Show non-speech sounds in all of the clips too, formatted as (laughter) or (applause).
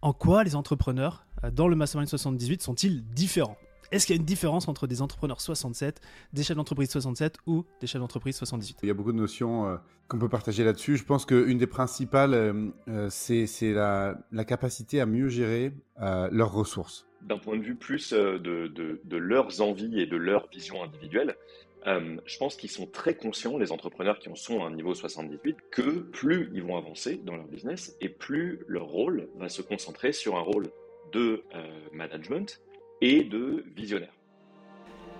En quoi les entrepreneurs euh, dans le Mastermind 78 sont-ils différents? Est-ce qu'il y a une différence entre des entrepreneurs 67, des chefs d'entreprise 67 ou des chefs d'entreprise 78 Il y a beaucoup de notions euh, qu'on peut partager là-dessus. Je pense qu'une des principales, euh, c'est la, capacité à mieux gérer leurs ressources. D'un point de vue plus de, leurs envies et de leur vision individuelle, euh, je pense qu'ils sont très conscients, les entrepreneurs qui en sont à un niveau 78, que plus ils vont avancer dans leur business et plus leur rôle va se concentrer sur un rôle de euh, management et de visionnaire.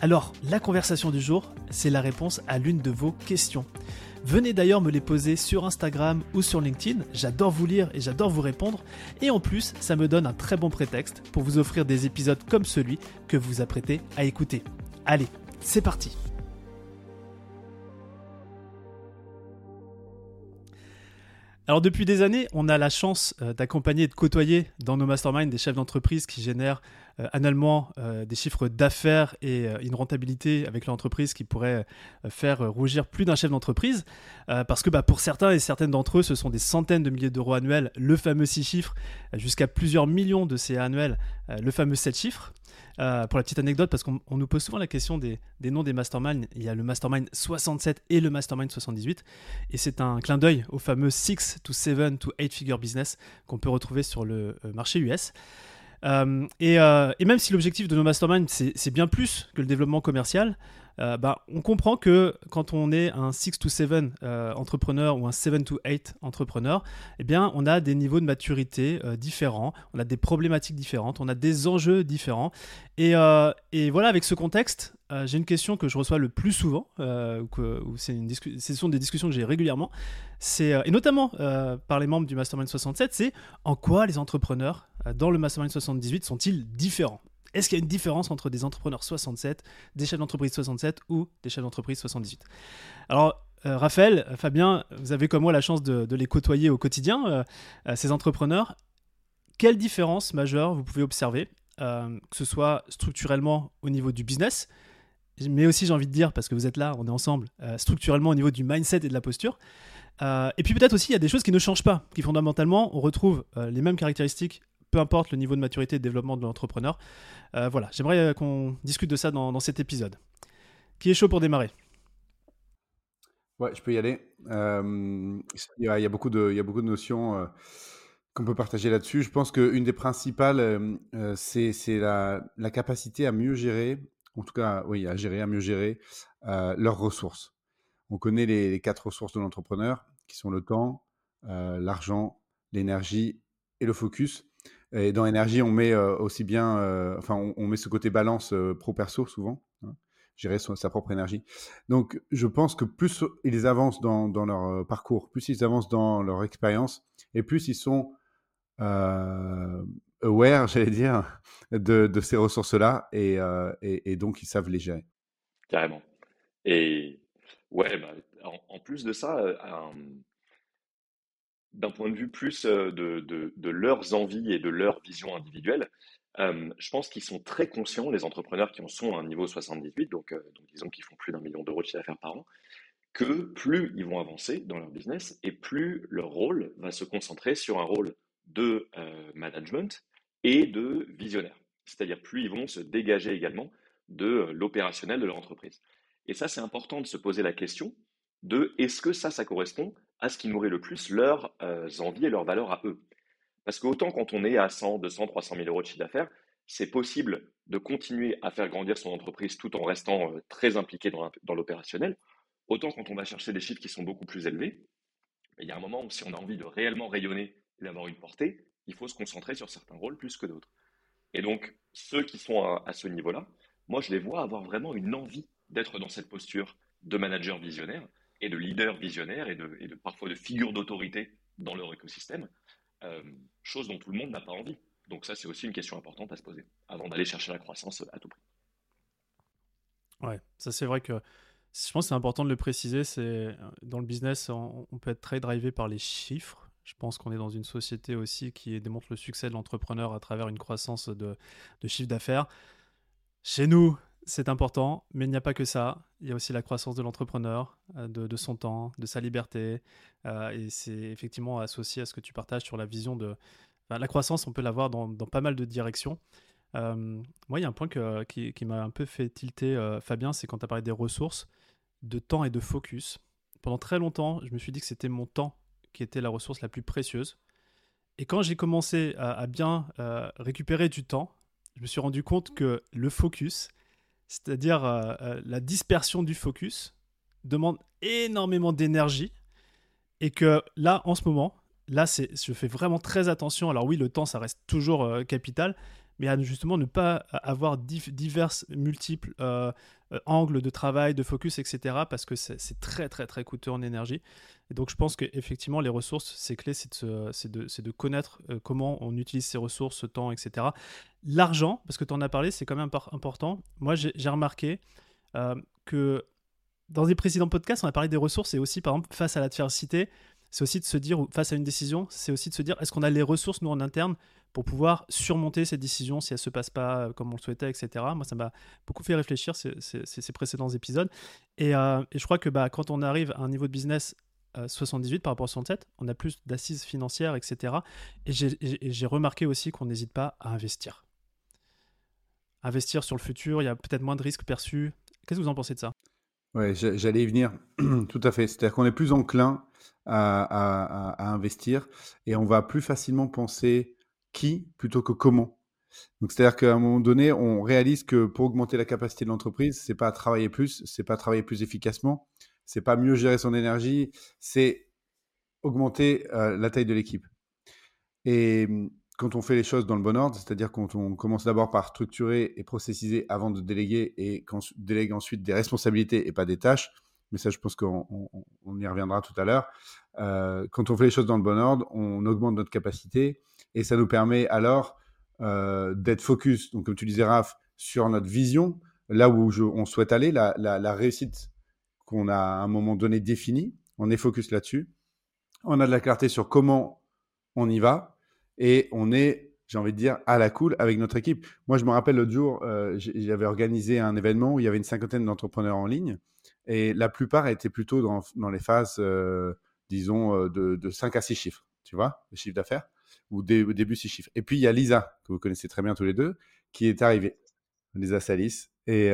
Alors, la conversation du jour, c'est la réponse à l'une de vos questions. Venez d'ailleurs me les poser sur Instagram ou sur LinkedIn, j'adore vous lire et j'adore vous répondre, et en plus, ça me donne un très bon prétexte pour vous offrir des épisodes comme celui que vous vous apprêtez à écouter. Allez, c'est parti Alors depuis des années, on a la chance euh, d'accompagner et de côtoyer dans nos masterminds des chefs d'entreprise qui génèrent euh, annuellement euh, des chiffres d'affaires et une rentabilité avec l'entreprise qui pourrait faire rougir plus d'un chef d'entreprise. parce que bah, pour certains et certaines d'entre eux, ce sont des centaines de milliers d'euros annuels, le fameux 6 chiffres, jusqu'à plusieurs millions de ces annuels, le fameux 7 chiffres. Euh, pour la petite anecdote, parce qu'on nous pose souvent la question des, noms des masterminds. Il y a le mastermind 67 et le mastermind 78. Et c'est un clin d'œil au fameux 6 to 7 to 8 figure business qu'on peut retrouver sur le euh, marché US. Euh, et, et, même si l'objectif de nos masterminds, c'est bien plus que le développement commercial, euh, bah, on comprend que quand on est un 6 to 7 euh, entrepreneur ou un 7 to 8 entrepreneur, eh on a des niveaux de maturité euh, différents, on a des problématiques différentes, on a des enjeux différents. Et, voilà, avec ce contexte, j'ai une question que je reçois le plus souvent, une ce sont des discussions que j'ai régulièrement, et notamment par les membres du Mastermind 67, c'est en quoi les entrepreneurs dans le Mastermind 78 sont-ils différents? Est-ce qu'il y a une différence entre des entrepreneurs 67, des chefs d'entreprise 67 ou des chefs d'entreprise 78 Alors, euh, Raphaël, Fabien, vous avez comme moi la chance de, les côtoyer au quotidien, euh, euh, ces entrepreneurs. Quelle différence majeure vous pouvez observer, que ce soit structurellement au niveau du business, mais aussi j'ai envie de dire, parce que vous êtes là, on est ensemble, structurellement au niveau du mindset et de la posture. et puis peut-être aussi, il y a des choses qui ne changent pas, qui fondamentalement, on retrouve les mêmes caractéristiques peu importe le niveau de maturité et de développement de l'entrepreneur. Euh, voilà, j'aimerais euh, qu'on discute de ça dans, cet épisode. Qui est chaud pour démarrer? Ouais, je peux y aller. Euh, il, y a, beaucoup de, il y a beaucoup de notions qu'on peut partager là-dessus. Je pense qu'une des principales, c'est la, capacité à mieux gérer, en tout cas, oui, à gérer, à mieux gérer leurs ressources. On connaît les, les quatre ressources de l'entrepreneur, qui sont le temps, l'argent, l'énergie et le focus. Et dans énergie, on met euh, aussi bien, euh, enfin, on, met ce côté balance euh, pro-perso souvent, hein, gérer sa propre énergie. Donc, je pense que plus ils avancent dans, leur parcours, plus ils avancent dans leur expérience, et plus ils sont aware, (laughs) j'allais dire, de, ces ressources-là, et, et, donc ils savent les gérer. Carrément. Et ouais, bah, en, plus de ça, d'un point de vue plus euh, de, leurs envies et de leur vision individuelle, euh, je pense qu'ils sont très conscients, les entrepreneurs qui en sont à un niveau 78, donc, euh, donc disons qu'ils font plus d'un million d'euros de chiffre d'affaires par an, que plus ils vont avancer dans leur business et plus leur rôle va se concentrer sur un rôle de management et de visionnaire. C'est-à-dire plus ils vont se dégager également de l'opérationnel de leur entreprise. Et ça, c'est important de se poser la question de est-ce que ça, ça correspond à ce qui nourrit le plus leurs euh, envies et leurs valeurs à eux. Parce qu'autant quand on est à 100, 200, 300 000 euros de chiffre d'affaires, c'est possible de continuer à faire grandir son entreprise tout en restant euh, très impliqué dans, l'opérationnel. Autant quand on va chercher des chiffres qui sont beaucoup plus élevés, il y a un moment où si on a envie de réellement rayonner et d'avoir une portée, il faut se concentrer sur certains rôles plus que d'autres. Et donc, ceux qui sont à, à ce niveau-là, moi, je les vois avoir vraiment une envie d'être dans cette posture de manager visionnaire et de leaders visionnaires et de, parfois de figures d'autorité dans leur écosystème, euh, chose dont tout le monde n'a pas envie. Donc ça, c'est aussi une question importante à se poser avant d'aller chercher la croissance à tout prix. Ouais, ça c'est vrai que je pense que c'est important de le préciser. C'est dans le business, on, peut être très drivé par les chiffres. Je pense qu'on est dans une société aussi qui démontre le succès de l'entrepreneur à travers une croissance de, de chiffre d'affaires. Chez nous, c'est important, mais il n'y a pas que ça. Il y a aussi la croissance de l'entrepreneur, euh, de, son temps, de sa liberté. Euh, et c'est effectivement associé à ce que tu partages sur la vision de... la croissance, on peut l'avoir dans, dans pas mal de directions. Euh, moi, il y a un point qui, qui m'a un peu fait tilter, Fabien, c'est quand tu as parlé des ressources, de temps et de focus. Pendant très longtemps, je me suis dit que c'était mon temps qui était la ressource la plus précieuse. Et quand j'ai commencé à, bien récupérer du temps, je me suis rendu compte que le focus, c'est-à-dire euh, euh, la dispersion du focus, demande énormément d'énergie et que là, en ce moment, là, je fais vraiment très attention. Alors oui, le temps, ça reste toujours euh, capital, mais à justement ne pas avoir divers, multiples angles de travail, de focus, etc. Parce que c'est très, très, très coûteux en énergie. Donc, je pense qu'effectivement, les ressources, c'est clé, c'est de, connaître euh, comment on utilise ces ressources, ce temps, etc. L'argent, parce que tu en as parlé, c'est quand même important. Moi, j'ai remarqué euh, que dans des précédents podcasts, on a parlé des ressources et aussi, par exemple, face à l'adversité, c'est aussi de se dire, face à une décision, c'est aussi de se dire, est-ce qu'on a les ressources, nous, en interne, pour pouvoir surmonter cette décision si elle ne se passe pas comme on le souhaitait, etc. Moi, ça m'a beaucoup fait réfléchir, ces, précédents épisodes. Et, euh, et, je crois que bah, quand on arrive à un niveau de business 78 par rapport à 67, on a plus d'assises financières, etc. Et j'ai remarqué aussi qu'on n'hésite pas à investir. Investir sur le futur, il y a peut-être moins de risques perçus. Qu'est-ce que vous en pensez de ça? Oui, j'allais y venir. (clears throat) Tout à fait. C'est-à-dire qu'on est plus enclin à, investir et on va plus facilement penser qui plutôt que comment. Donc, c'est-à-dire qu'à un moment donné, on réalise que pour augmenter la capacité de l'entreprise, c'est pas travailler plus, c'est pas travailler plus efficacement, c'est pas mieux gérer son énergie, c'est augmenter euh, la taille de l'équipe. Et mmh, quand on fait les choses dans le bon ordre, c'est-à-dire quand on commence d'abord par structurer et processiser avant de déléguer et qu'on délègue ensuite des responsabilités et pas des tâches, mais ça je pense qu'on y reviendra tout à l'heure, euh, quand on fait les choses dans le bon ordre, on augmente notre capacité et ça nous permet alors euh, d'être focus, donc comme tu disais Raph, sur notre vision, là où on souhaite aller, la, réussite qu'on a à un moment donné défini. On est focus là-dessus. On a de la clarté sur comment on y va et on est, j'ai envie de dire, à la cool avec notre équipe. Moi, je me rappelle l'autre jour, euh, j'avais organisé un événement où il y avait une cinquantaine d'entrepreneurs en ligne et la plupart étaient plutôt dans, les phases, euh, disons, de, de, 5 à 6 chiffres, tu vois, le chiffre d'affaires, au début 6 chiffres. Et puis, il y a Lisa, que vous connaissez très bien tous les deux, qui est arrivée, Lisa Salis, et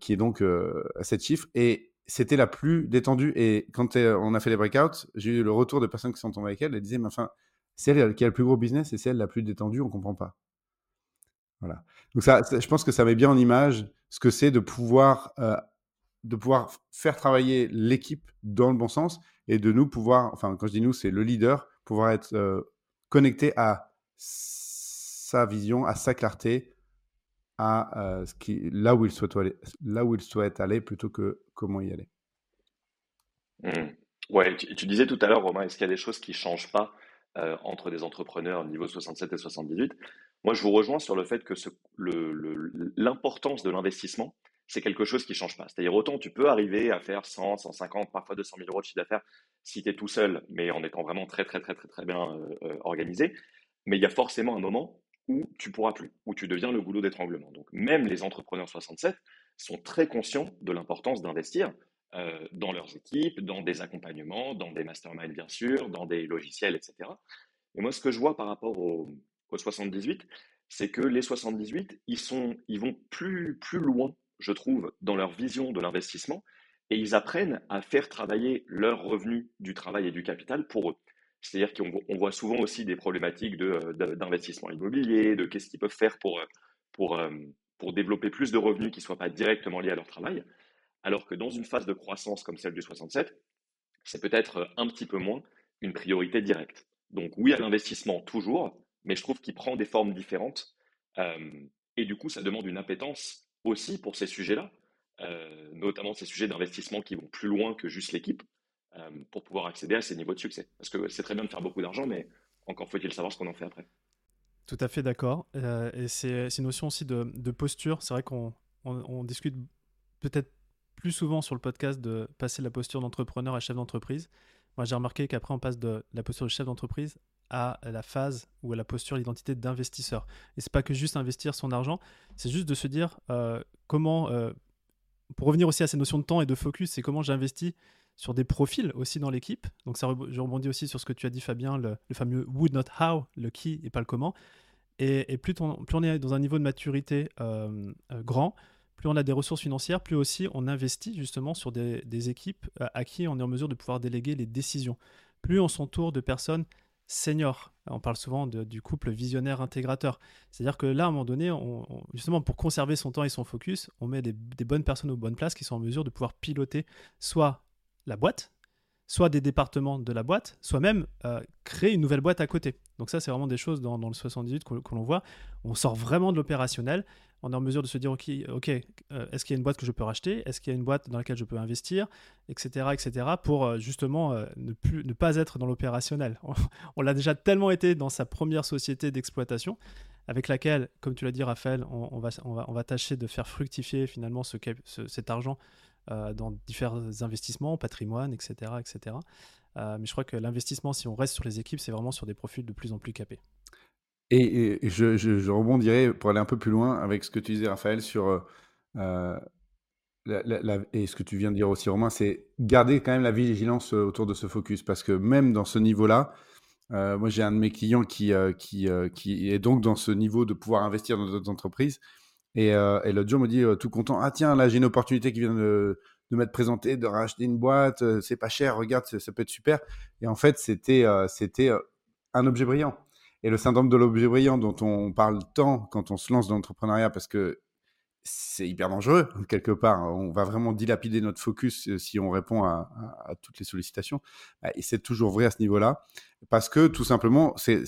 qui est donc à 7 chiffres. Et c'était la plus détendue. Et quand on a fait les breakouts, j'ai eu le retour de personnes qui sont tombées avec elle. Elles disaient, mais enfin, c'est elle qui a le plus gros business et c'est elle la plus détendue, on comprend pas. Voilà. Donc ça, je pense que ça met bien en image ce que c'est de pouvoir, euh, de pouvoir faire travailler l'équipe dans le bon sens et de nous pouvoir, enfin quand je dis nous, c'est le leader, pouvoir être euh, connecté à sa vision, à sa clarté, à euh, ce qui, là, où il souhaite aller, là où il souhaite aller plutôt que comment y aller. Mmh. Ouais, tu, disais tout à l'heure, Romain, est-ce qu'il y a des choses qui ne changent pas euh, entre des entrepreneurs niveau 67 et 78 Moi, je vous rejoins sur le fait que l'importance de l'investissement, c'est quelque chose qui ne change pas. C'est-à-dire, autant tu peux arriver à faire 100, 150, parfois 200 000 euros de chiffre d'affaires si tu es tout seul, mais en étant vraiment très, très, très, très, très bien euh, organisé. Mais il y a forcément un moment où tu pourras plus, où tu deviens le goulot d'étranglement. Donc même les entrepreneurs 67 sont très conscients de l'importance d'investir euh, dans leurs équipes, dans des accompagnements, dans des masterminds bien sûr, dans des logiciels, etc. Et moi, ce que je vois par rapport aux au 78, c'est que les 78, ils, sont, ils vont plus, plus loin, je trouve, dans leur vision de l'investissement, et ils apprennent à faire travailler leurs revenus du travail et du capital pour eux. C'est-à-dire qu'on voit souvent aussi des problématiques euh, d'investissement immobilier, de qu'est-ce qu'ils peuvent faire pour, euh, euh, pour développer plus de revenus qui ne soient pas directement liés à leur travail. Alors que dans une phase de croissance comme celle du 67, c'est peut-être un petit peu moins une priorité directe. Donc oui à l'investissement toujours, mais je trouve qu'il prend des formes différentes. et du coup, ça demande une appétence aussi pour ces sujets-là, notamment ces sujets d'investissement qui vont plus loin que juste l'équipe. Euh, pour pouvoir accéder à ces niveaux de succès. Parce que c'est très bien de faire beaucoup d'argent, mais encore faut-il savoir ce qu'on en fait après. Tout à fait d'accord. Euh, et c'est une notion aussi de, posture. C'est vrai qu'on on, discute peut-être plus souvent sur le podcast de passer de la posture d'entrepreneur à chef d'entreprise. Moi, j'ai remarqué qu'après, on passe de la posture de chef d'entreprise à la phase ou à la posture, l'identité d'investisseur. Et c'est pas que juste investir son argent, c'est juste de se dire euh, comment, euh, pour revenir aussi à ces notions de temps et de focus, c'est comment j'investis sur des profils aussi dans l'équipe. Donc ça, je rebondis aussi sur ce que tu as dit Fabien, le, fameux would not how, le qui et pas le comment. Et, plus, on, est dans un niveau de maturité euh, grand, plus on a des ressources financières, plus aussi on investit justement sur des, équipes à, qui on est en mesure de pouvoir déléguer les décisions. Plus on s'entoure de personnes seniors. On parle souvent du couple visionnaire intégrateur. C'est-à-dire que là, à un moment donné, on, justement pour conserver son temps et son focus, on met des, des, bonnes personnes aux bonnes places qui sont en mesure de pouvoir piloter soit la boîte, soit des départements de la boîte, soit même euh, créer une nouvelle boîte à côté. Donc ça, c'est vraiment des choses dans, le 78 que, l'on voit. On sort vraiment de l'opérationnel. On est en mesure de se dire, OK, euh, est-ce qu'il y a une boîte que je peux racheter? Est-ce qu'il y a une boîte dans laquelle je peux investir? Etc. etc. pour euh, justement ne, plus, ne pas être dans l'opérationnel. (laughs) On, l'a déjà tellement été dans sa première société d'exploitation avec laquelle, comme tu l'as dit Raphaël, on, va, tâcher de faire fructifier finalement ce, cet argent euh, dans différents investissements, patrimoine, etc. etc. Euh, mais je crois que l'investissement, si on reste sur les équipes, c'est vraiment sur des profils de plus en plus capés. Et, je, rebondirai pour aller un peu plus loin avec ce que tu disais, Raphaël, sur. Euh, et ce que tu viens de dire aussi, Romain, c'est garder quand même la vigilance autour de ce focus. Parce que même dans ce niveau-là, moi j'ai un de mes clients qui, qui, est donc dans ce niveau de pouvoir investir dans d'autres entreprises. Et, euh, et l'autre jour, me dit euh, tout content Ah, tiens, là, j'ai une opportunité qui vient de, de m'être présentée, de racheter une boîte, euh, c'est pas cher, regarde, ça peut être super. Et en fait, c'était c'était un objet brillant. Et le syndrome de l'objet brillant dont on parle tant quand on se lance dans l'entrepreneuriat, parce que c'est hyper dangereux, (laughs) quelque part. On va vraiment dilapider notre focus euh, si on répond à, toutes les sollicitations. Bah, et c'est toujours vrai à ce niveau-là. Parce que, tout simplement, c'est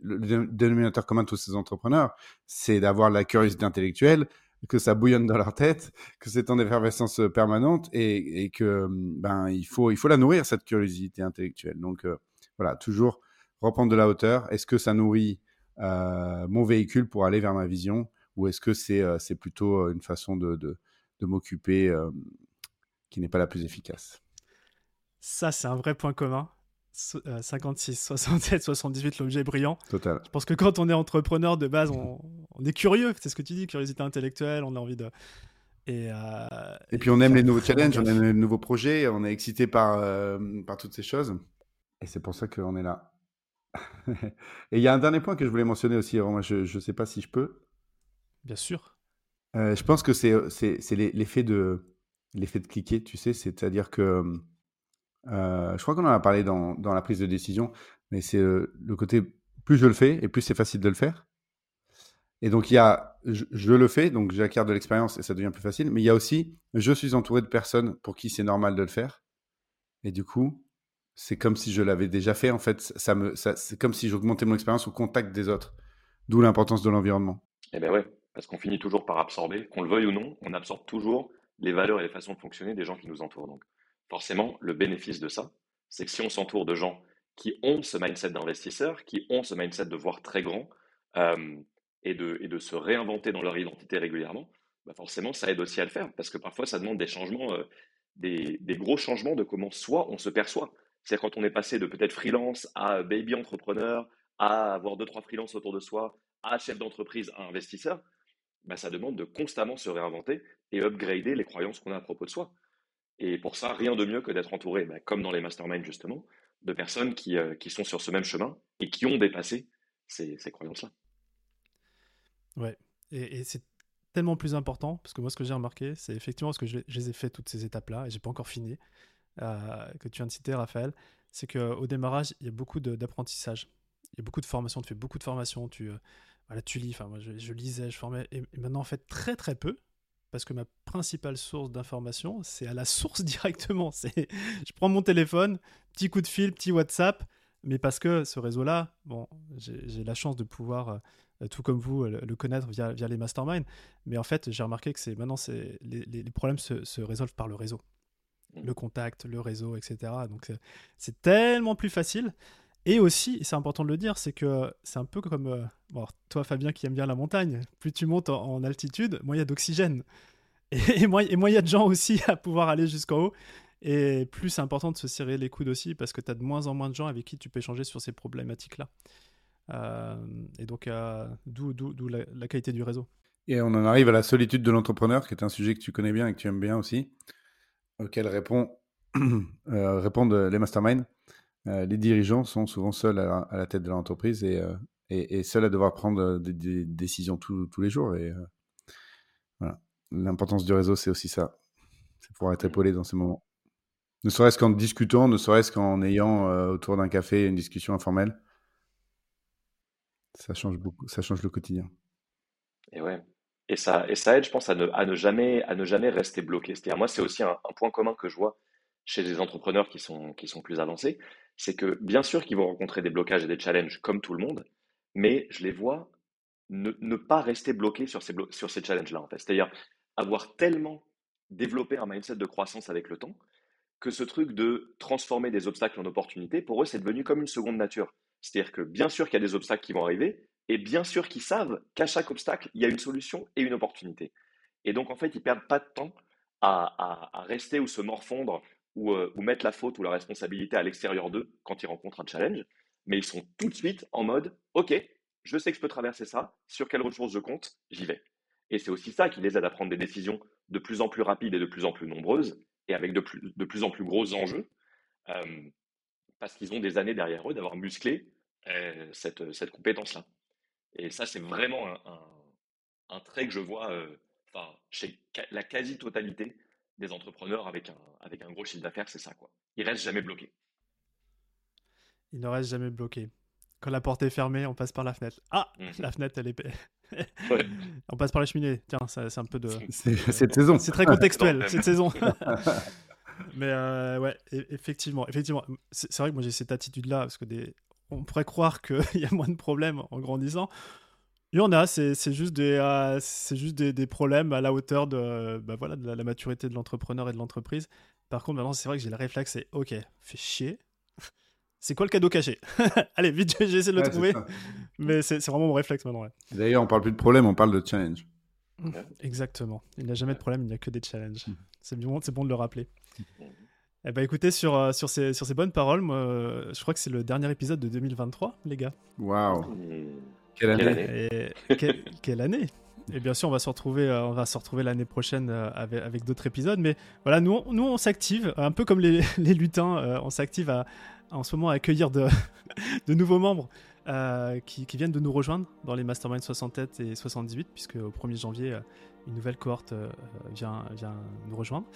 le dénominateur commun de tous ces entrepreneurs, c'est d'avoir la curiosité intellectuelle, que ça bouillonne dans leur tête, que c'est en effervescence permanente et, que ben il faut il faut la nourrir cette curiosité intellectuelle. Donc euh, voilà, toujours reprendre de la hauteur. Est-ce que ça nourrit euh, mon véhicule pour aller vers ma vision ou est-ce que c'est euh, plutôt euh, une façon de, de, m'occuper euh, qui n'est pas la plus efficace? Ça, c'est un vrai point commun. 56, 67, 78, l'objet brillant. Total. Je pense que quand on est entrepreneur de base, on, est curieux. C'est ce que tu dis, curiosité intellectuelle. On a envie de. Et, et puis on aime les nouveaux challenges, on aime les nouveaux projets, on est excité par, par toutes ces choses. Et c'est pour ça qu'on est là. Et il y a un dernier point que je voulais mentionner aussi. moi, je ne sais pas si je peux. Bien sûr. Euh, je pense que c'est c'est l'effet de l'effet de cliquer, tu sais, c'est-à-dire que euh, je crois qu'on en a parlé dans, dans, la prise de décision, mais c'est le côté plus je le fais et plus c'est facile de le faire. Et donc il y a je, le fais, donc j'acquiers de l'expérience et ça devient plus facile, mais il y a aussi je suis entouré de personnes pour qui c'est normal de le faire. Et du coup, c'est comme si je l'avais déjà fait en fait, ça me c'est comme si j'augmentais mon expérience au contact des autres. D'où l'importance de l'environnement. Eh ben ouais, parce qu'on finit toujours par absorber, qu'on le veuille ou non, on absorbe toujours les valeurs et les façons de fonctionner des gens qui nous entourent. Donc, forcément, le bénéfice de ça, c'est que si on s'entoure de gens qui ont ce mindset d'investisseur, qui ont ce mindset de voir très grand euh, et, de, et de se réinventer dans leur identité régulièrement, bah forcément, ça aide aussi à le faire, parce que parfois, ça demande des changements, euh, des, des, gros changements de comment soi on se perçoit. C'est quand on est passé de peut-être freelance à baby entrepreneur, à avoir deux, trois freelances autour de soi, à chef d'entreprise, à investisseur, bah, ça demande de constamment se réinventer et upgrader les croyances qu'on a à propos de soi. Et pour ça, rien de mieux que d'être entouré, bah, comme dans les masterminds justement, de personnes qui, euh, qui, sont sur ce même chemin et qui ont dépassé ces, ces croyances-là. Ouais, et, c'est tellement plus important, parce que moi ce que j'ai remarqué, c'est effectivement parce que je, les ai fait toutes ces étapes-là, et j'ai pas encore fini, euh, que tu viens de citer Raphaël, c'est qu'au démarrage, il y a beaucoup d'apprentissage. Il y a beaucoup de formations, tu fais beaucoup de formations, tu, euh, voilà, tu lis, moi je, lisais, je formais, et, maintenant en fait très très peu, parce que ma principale source d'information, c'est à la source (laughs) directement. Je prends mon téléphone, petit coup de fil, petit WhatsApp, mais parce que ce réseau-là, bon, j'ai la chance de pouvoir, euh, tout comme vous, le, connaître via, les masterminds, mais en fait j'ai remarqué que maintenant les, les, problèmes se, résolvent par le réseau. Le contact, le réseau, etc. Donc c'est tellement plus facile. Et aussi, c'est important de le dire, c'est que c'est un peu comme euh, bon, toi, Fabien, qui aime bien la montagne. Plus tu montes en, altitude, moins il y a d'oxygène. (laughs) Et, moins il y a de gens aussi à pouvoir aller jusqu'en haut. Et plus c'est important de se serrer les coudes aussi, parce que tu as de moins en moins de gens avec qui tu peux échanger sur ces problématiques-là. Euh, et donc, euh, d'où la, la qualité du réseau. Et on en arrive à la solitude de l'entrepreneur, qui est un sujet que tu connais bien et que tu aimes bien aussi, auquel répond, (clears throat) répondent les masterminds. Euh, les dirigeants sont souvent seuls à la, tête de l'entreprise et, euh, et, seuls à devoir prendre euh, des, décisions tous les jours. Et. L'importance du réseau, c'est aussi ça. C'est pouvoir être épaulé dans ces moments. Ne serait-ce qu'en discutant, ne serait-ce qu'en ayant autour d'un café une discussion informelle. Ça change beaucoup, ça change le quotidien. Et ouais. Et ça, et ça aide, je pense, à ne, jamais, rester bloqué. C'est-à-dire, moi, c'est aussi un, point commun que je vois chez les entrepreneurs qui sont, plus avancés c'est que bien sûr qu'ils vont rencontrer des blocages et des challenges comme tout le monde, mais je les vois ne, pas rester bloqués sur ces, challenges-là. C'est-à-dire avoir tellement développé un mindset de croissance avec le temps que ce truc de transformer des obstacles en opportunités, pour eux, c'est devenu comme une seconde nature. C'est-à-dire que bien sûr qu'il y a des obstacles qui vont arriver, et bien sûr qu'ils savent qu'à chaque obstacle, il y a une solution et une opportunité. Et donc, en fait, ils ne perdent pas de temps à, rester ou se morfondre euh, ou, mettre la faute ou la responsabilité à l'extérieur d'eux quand ils rencontrent un challenge, mais ils sont tout de suite en mode OK, je sais que je peux traverser ça, sur quelles ressources je compte, j'y vais. Et c'est aussi ça qui les aide à prendre des décisions de plus en plus rapides et de plus en plus nombreuses, et avec de plus, en plus gros enjeux, euh, parce qu'ils ont des années derrière eux d'avoir musclé euh, cette compétence-là. Et ça, c'est vraiment un, un, trait que je vois chez la quasi-totalité des entrepreneurs avec un, avec un gros chiffre d'affaires, c'est ça. quoi. Ils restent jamais bloqués. Ils ne restent jamais bloqués. Quand la porte est fermée, on passe par la fenêtre. Ah, mmh. la fenêtre, elle est. (laughs) On passe par la cheminée. Tiens, c'est un peu de. C'est cette saison. C'est très contextuel, cette saison. (laughs) Mais euh, ouais, e-, effectivement, effectivement, c'est vrai que moi j'ai cette attitude-là parce que des... on pourrait croire qu'il (laughs) y a moins de problèmes en grandissant. Il y en a, c'est juste, des, euh, juste des, problèmes à la hauteur de, bah voilà, de la, maturité de l'entrepreneur et de l'entreprise. Par contre, maintenant, c'est vrai que j'ai le réflexe, c'est ok, fais chier. c'est quoi le cadeau caché? (laughs) Allez, vite, j'essaie de le trouver. Mais c'est vraiment mon réflexe maintenant. D'ailleurs, on parle plus de problème, on parle de challenge. Exactement. Il n'y a jamais de problème, il n'y a que des challenges. Mm. C'est bon, bon de le rappeler. Eh ben écoutez, sur, euh, sur, ces, sur ces bonnes paroles, moi, je crois que c'est le dernier épisode de 2023, les gars. Waouh quelle année, quelle, année? Et bien sûr, on va se retrouver, euh, on va se retrouver l'année prochaine euh, avec, d'autres épisodes. Mais voilà, nous, nous on s'active, un peu comme les, (laughs) lutins, euh, on s'active en ce moment à accueillir de, (laughs) de nouveaux membres qui, viennent de nous rejoindre dans les Mastermind 67 et 78, puisque au 1er janvier, une nouvelle cohorte vient, vient nous rejoindre.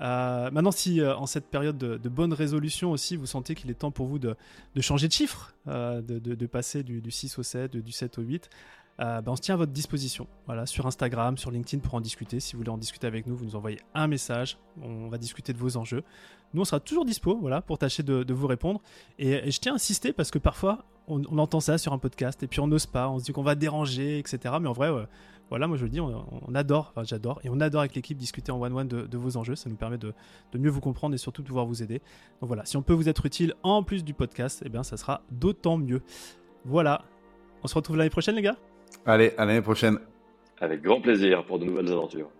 Euh, maintenant, si euh, en cette période de, bonne résolution aussi, vous sentez qu'il est temps pour vous de, changer de chiffre, euh, de, passer du, 6 au 7, du 7 au 8, ben, on se tient à votre disposition. Voilà, sur Instagram, sur LinkedIn pour en discuter. Si vous voulez en discuter avec nous, vous nous envoyez un message. On va discuter de vos enjeux. Nous, on sera toujours dispo voilà, pour tâcher de, vous répondre. Et, je tiens à insister parce que parfois, on, entend ça sur un podcast et puis on n'ose pas. On se dit qu'on va déranger, etc. Mais en vrai, voilà, moi je le dis, on, adore, enfin j'adore, et on adore avec l'équipe discuter en one-one de, vos enjeux. Ça nous permet de, mieux vous comprendre et surtout de pouvoir vous aider. Donc voilà, si on peut vous être utile en plus du podcast, eh bien ça sera d'autant mieux. Voilà, on se retrouve l'année prochaine les gars? Allez, à l'année prochaine. Avec grand plaisir pour de nouvelles aventures.